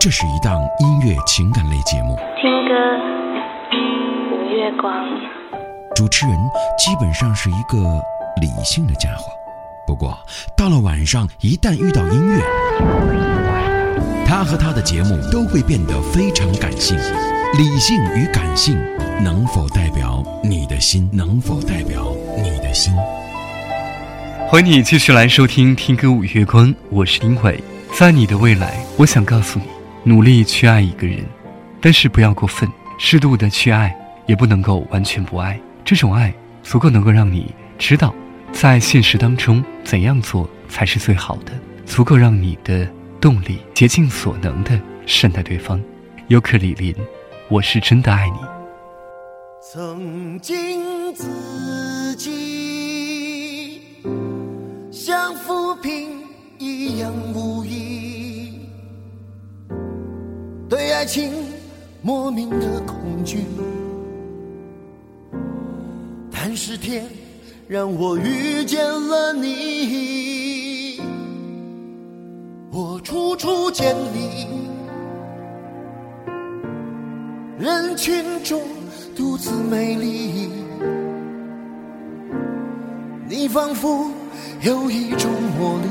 这是一档音乐情感类节目，听歌无月光。主持人基本上是一个理性的家伙，不过到了晚上，一旦遇到音乐，他和他的节目都会变得非常感性。理性与感性能否代表你的心？能否代表你的心？欢迎你继续来收听《听歌五月光》，我是丁伟。在你的未来，我想告诉你，努力去爱一个人，但是不要过分，适度的去爱，也不能够完全不爱。这种爱足够能够让你知道，在现实当中怎样做才是最好的，足够让你的动力竭尽所能的善待对方。尤克里里。我是真的爱你。曾经自己像浮萍一样无依，对爱情莫名的恐惧。但是天让我遇见了你，我处处见你。人群中独自美丽，你仿佛有一种魔力。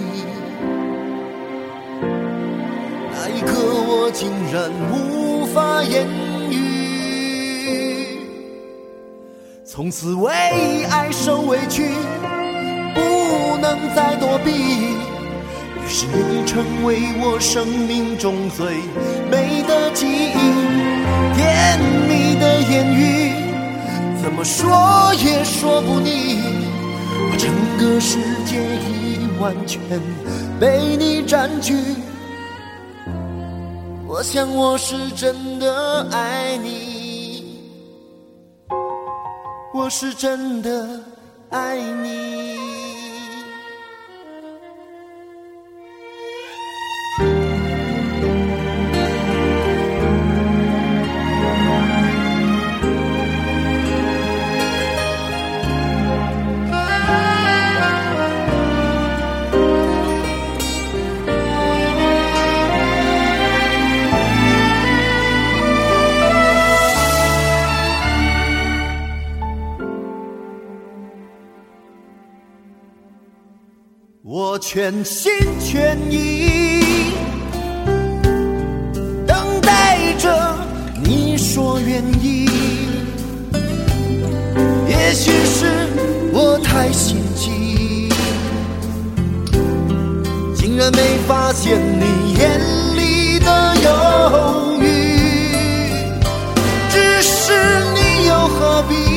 那一刻，我竟然无法言语。从此为爱受委屈，不能再躲避。于是你成为我生命中最美的记忆。甜蜜的言语，怎么说也说不腻。我整个世界已完全被你占据。我想我是真的爱你，我是真的爱你。全心全意等待着你说愿意，也许是我太心急，竟然没发现你眼里的犹豫，只是你又何必？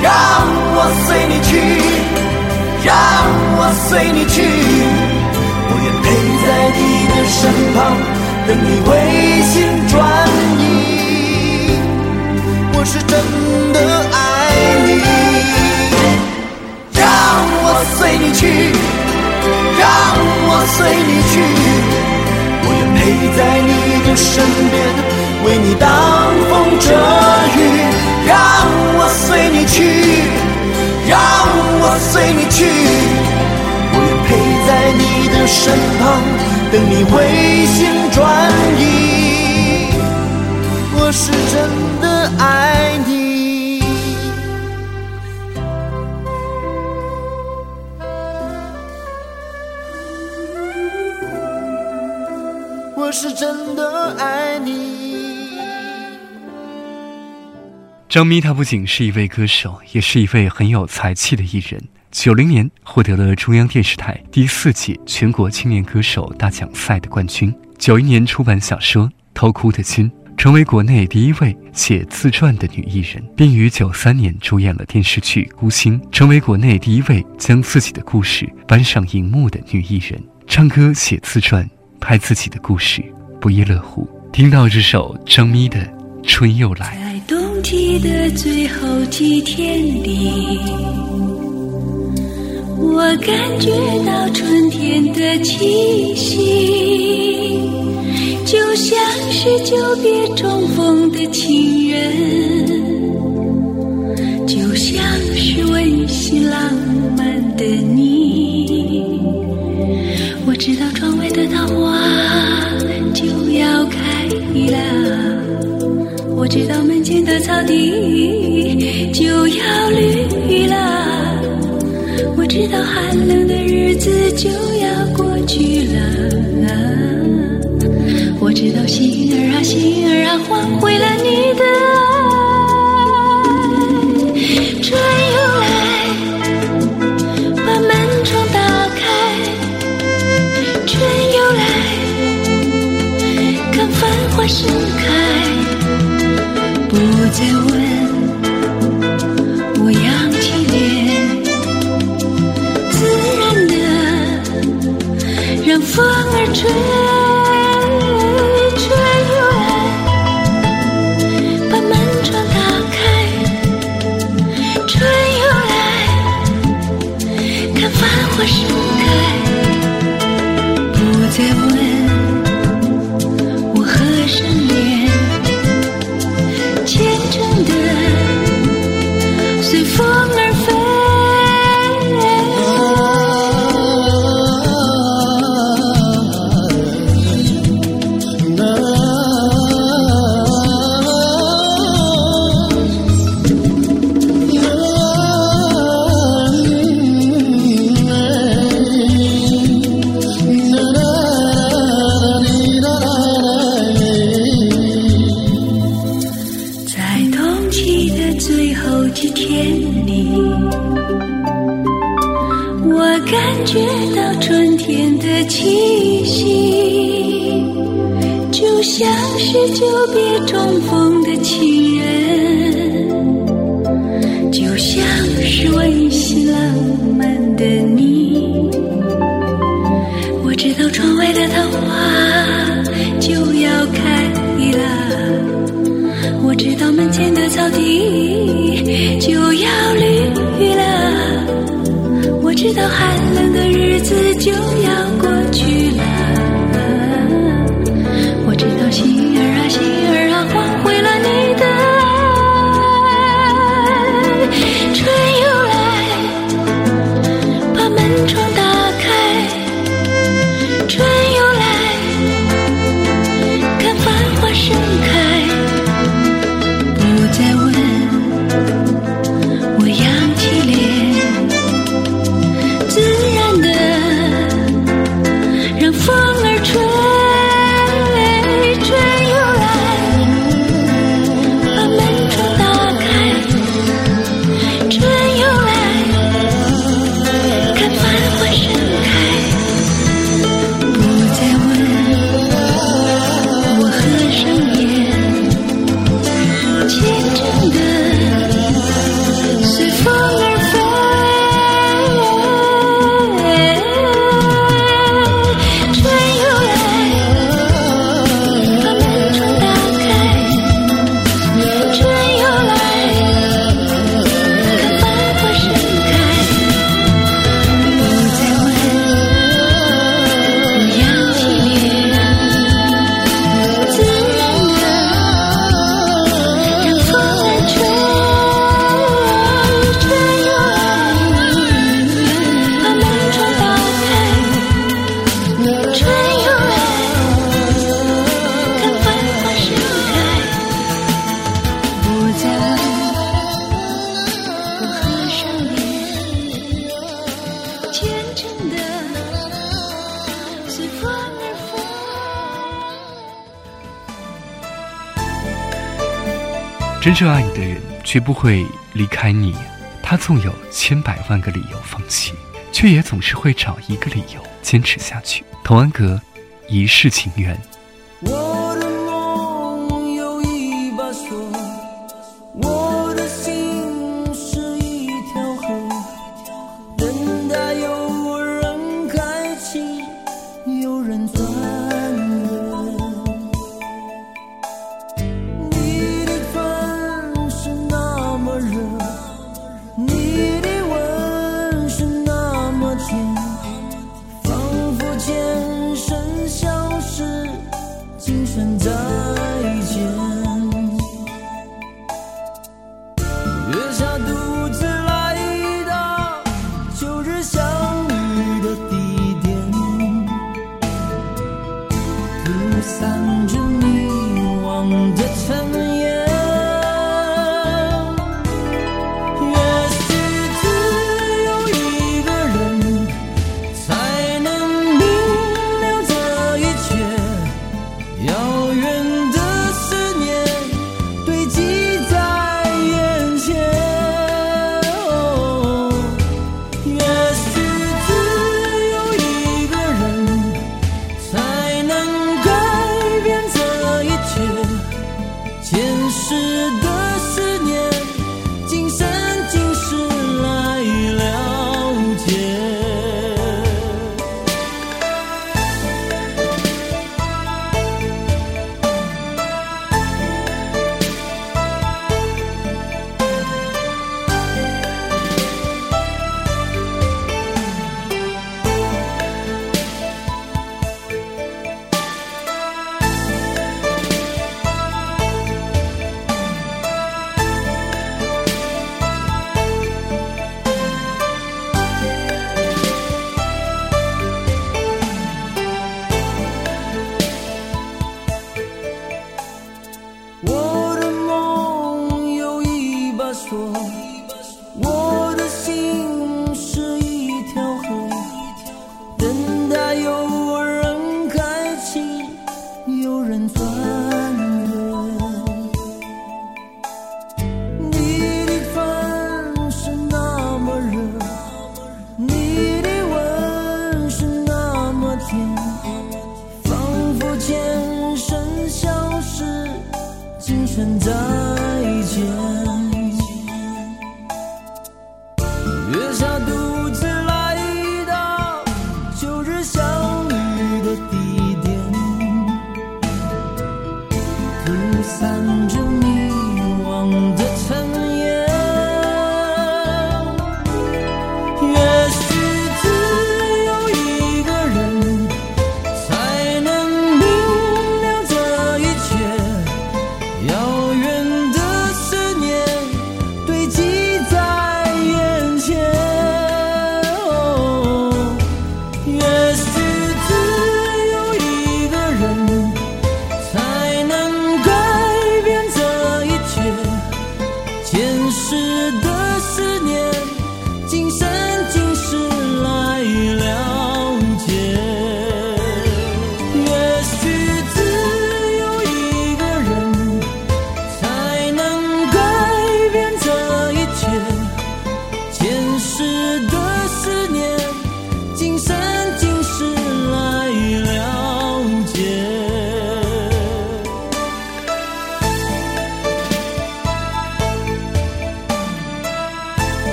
让我随你去，让我随你去，我愿陪在你的身旁，等你回心转意。我是真的爱你，让我随你去，让我随你去，我愿陪在你的身边，为你挡随你去，我愿陪在你的身旁，等你回心转意。我是真的爱你，我是真的爱你。张咪她不仅是一位歌手也是一位很有才气的艺人。九零年获得了中央电视台第四届全国青年歌手大奖赛的冠军。九一年出版小说偷哭的心成为国内第一位写自传的女艺人并于九三年主演了电视剧孤星成为国内第一位将自己的故事搬上荧幕的女艺人。唱歌写自传拍自己的故事不亦乐乎。听到这首张咪的春又来。记得最后几天里，我感觉到春天的气息，就像是久别重逢的情人，就像是温馨浪漫的你。风儿吹。真正爱你的人绝不会离开你。他纵有千百万个理由放弃却也总是会找一个理由坚持下去。同安格一世情缘。月下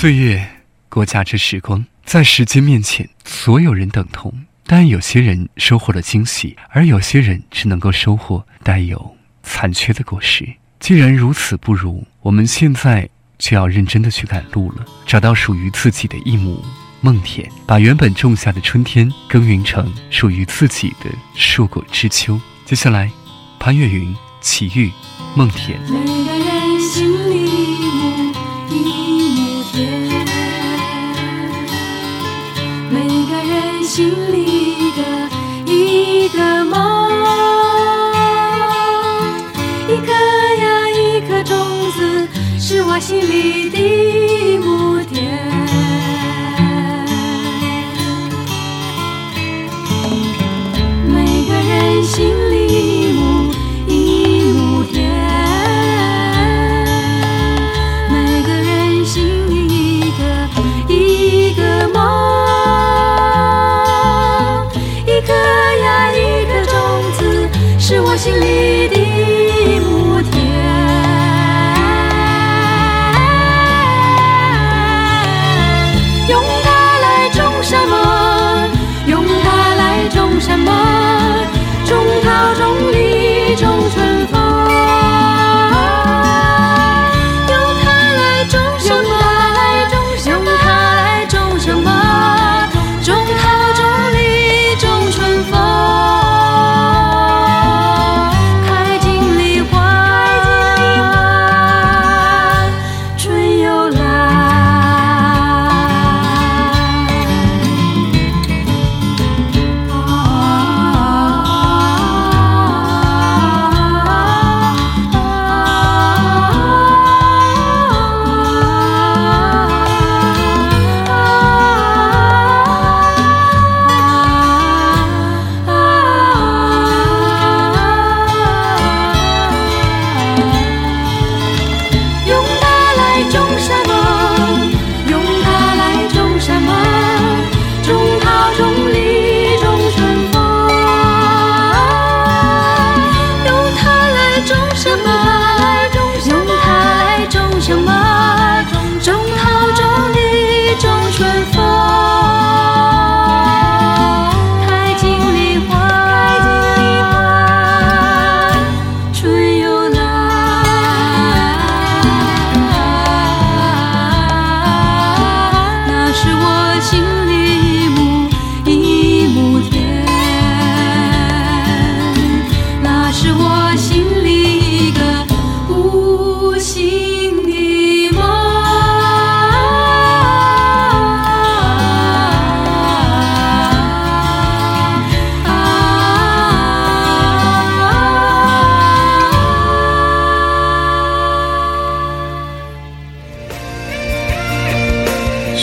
岁月国家之时光，在时间面前，所有人等同。但有些人收获了惊喜，而有些人只能够收获带有残缺的果实。既然如此，不如我们现在就要认真的去赶路了，找到属于自己的一亩梦田，把原本种下的春天耕耘成属于自己的硕果之秋。接下来，潘越云、齐豫、梦田。每个人心里心里的一个梦，一颗呀一颗种子，是我心里的亩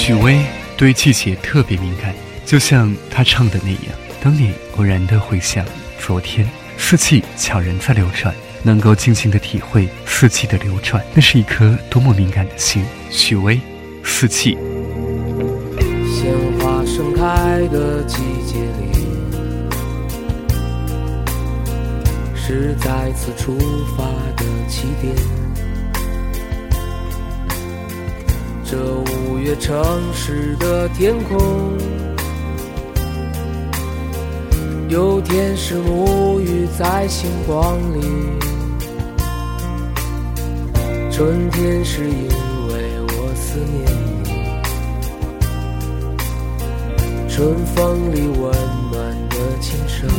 许巍对季节特别敏感，就像他唱的那样。当你偶然的回想昨天，四季悄然在流转，能够静静的体会四季的流转，那是一颗多么敏感的心。许巍，四季。鲜花盛开的季节里，是再次出发的起点。这五月城市的天空，有天使沐浴在星光里。春天是因为我思念你，春风里温暖的琴声，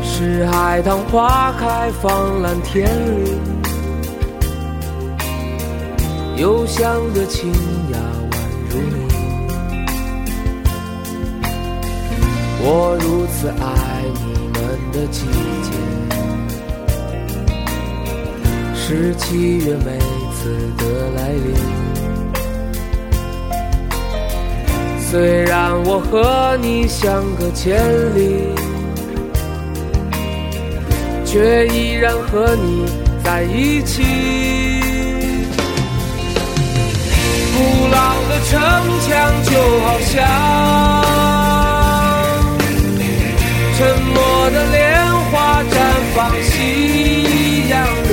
是海棠花开放蓝天里。幽香的清雅宛如你，我如此爱你们的季节，是七月每次的来临。虽然我和你相隔千里，却依然和你在一起。古老的城墙就好像沉默的莲花绽放夕阳里，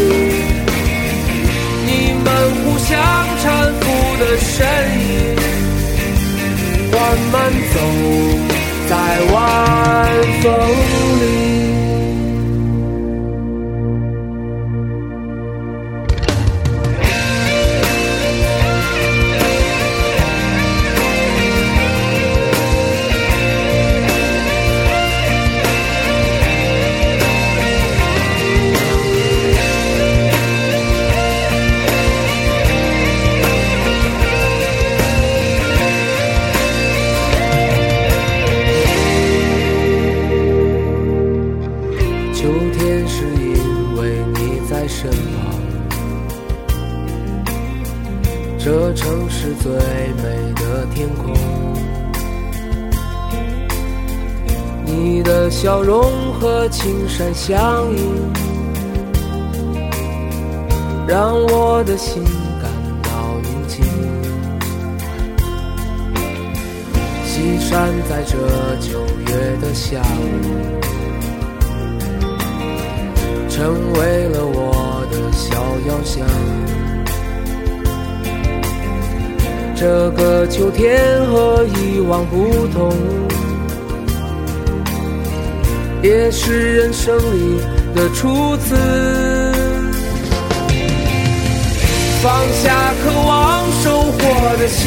你们互相搀扶的身影，缓慢走在晚风里。山相映，让我的心感到宁静。西山在这九月的下午。成为了我的小遥想。这个秋天和以往不同，也是人生里的初次。放下渴望收获的心，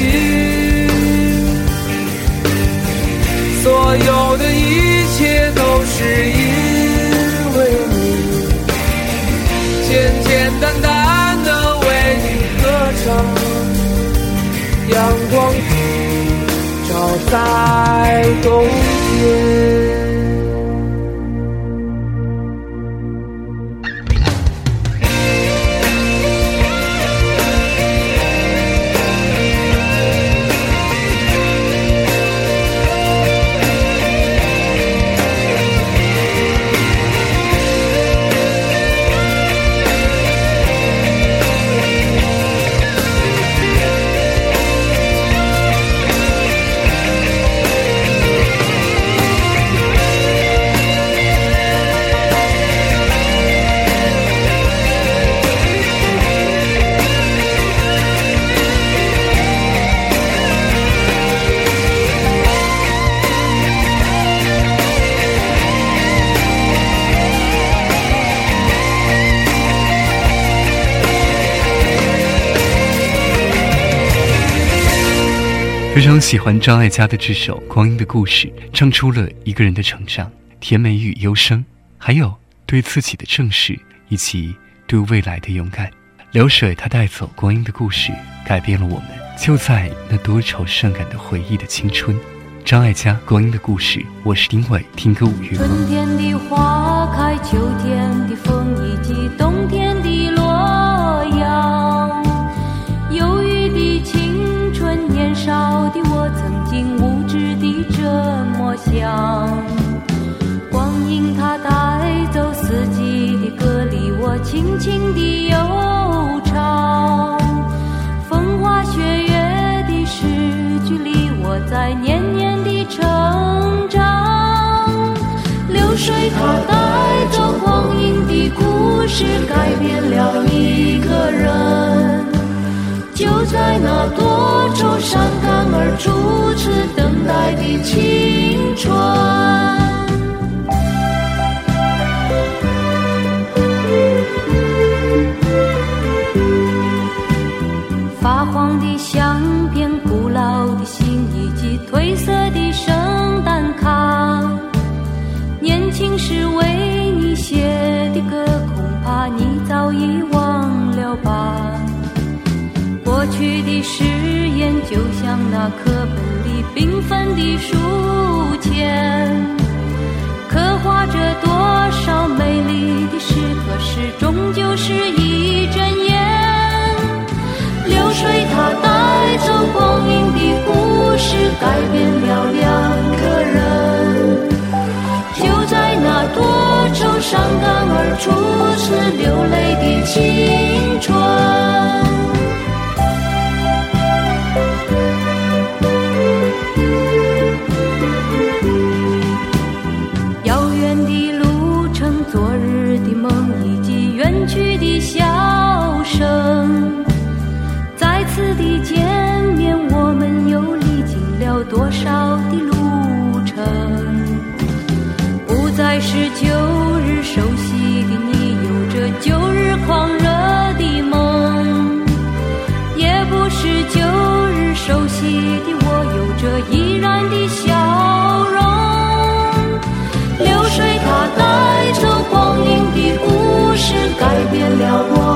所有的一切都是因为你。简简单单的为你歌唱，阳光普照在冬天。非常喜欢张艾嘉的这首《光阴的故事》，唱出了一个人的成长、甜美与忧伤，还有对自己的正视以及对未来的勇敢。流水它带走光阴的故事，改变了我们。就在那多愁善感的回忆的青春，张艾嘉《光阴的故事》，我是丁伟，听歌五月。春天的花开，秋天的风以及冬天的落少的我曾经无知的这么想。光阴它带走四季的歌，里我轻轻的悠长。风花雪月的诗句里，我在年年的成长。流水它带走光阴的故事，改变了一个人。就在那多愁善感而初次等待的青春。发黄的相片、古老的信以及褪色的圣诞卡，年轻时为你写的歌，恐怕你早已忘了吧。的誓言就像那课本里缤纷的书签，刻画着多少美丽的诗，可是终究是一阵烟。流水它带走光阴的故事，改变了两个人。就在那多愁善感而初次流泪的青春。是旧日熟悉的你有着旧日狂热的梦也不是旧日熟悉的我有着依然的笑容。流水它带走光阴的故事改变了我。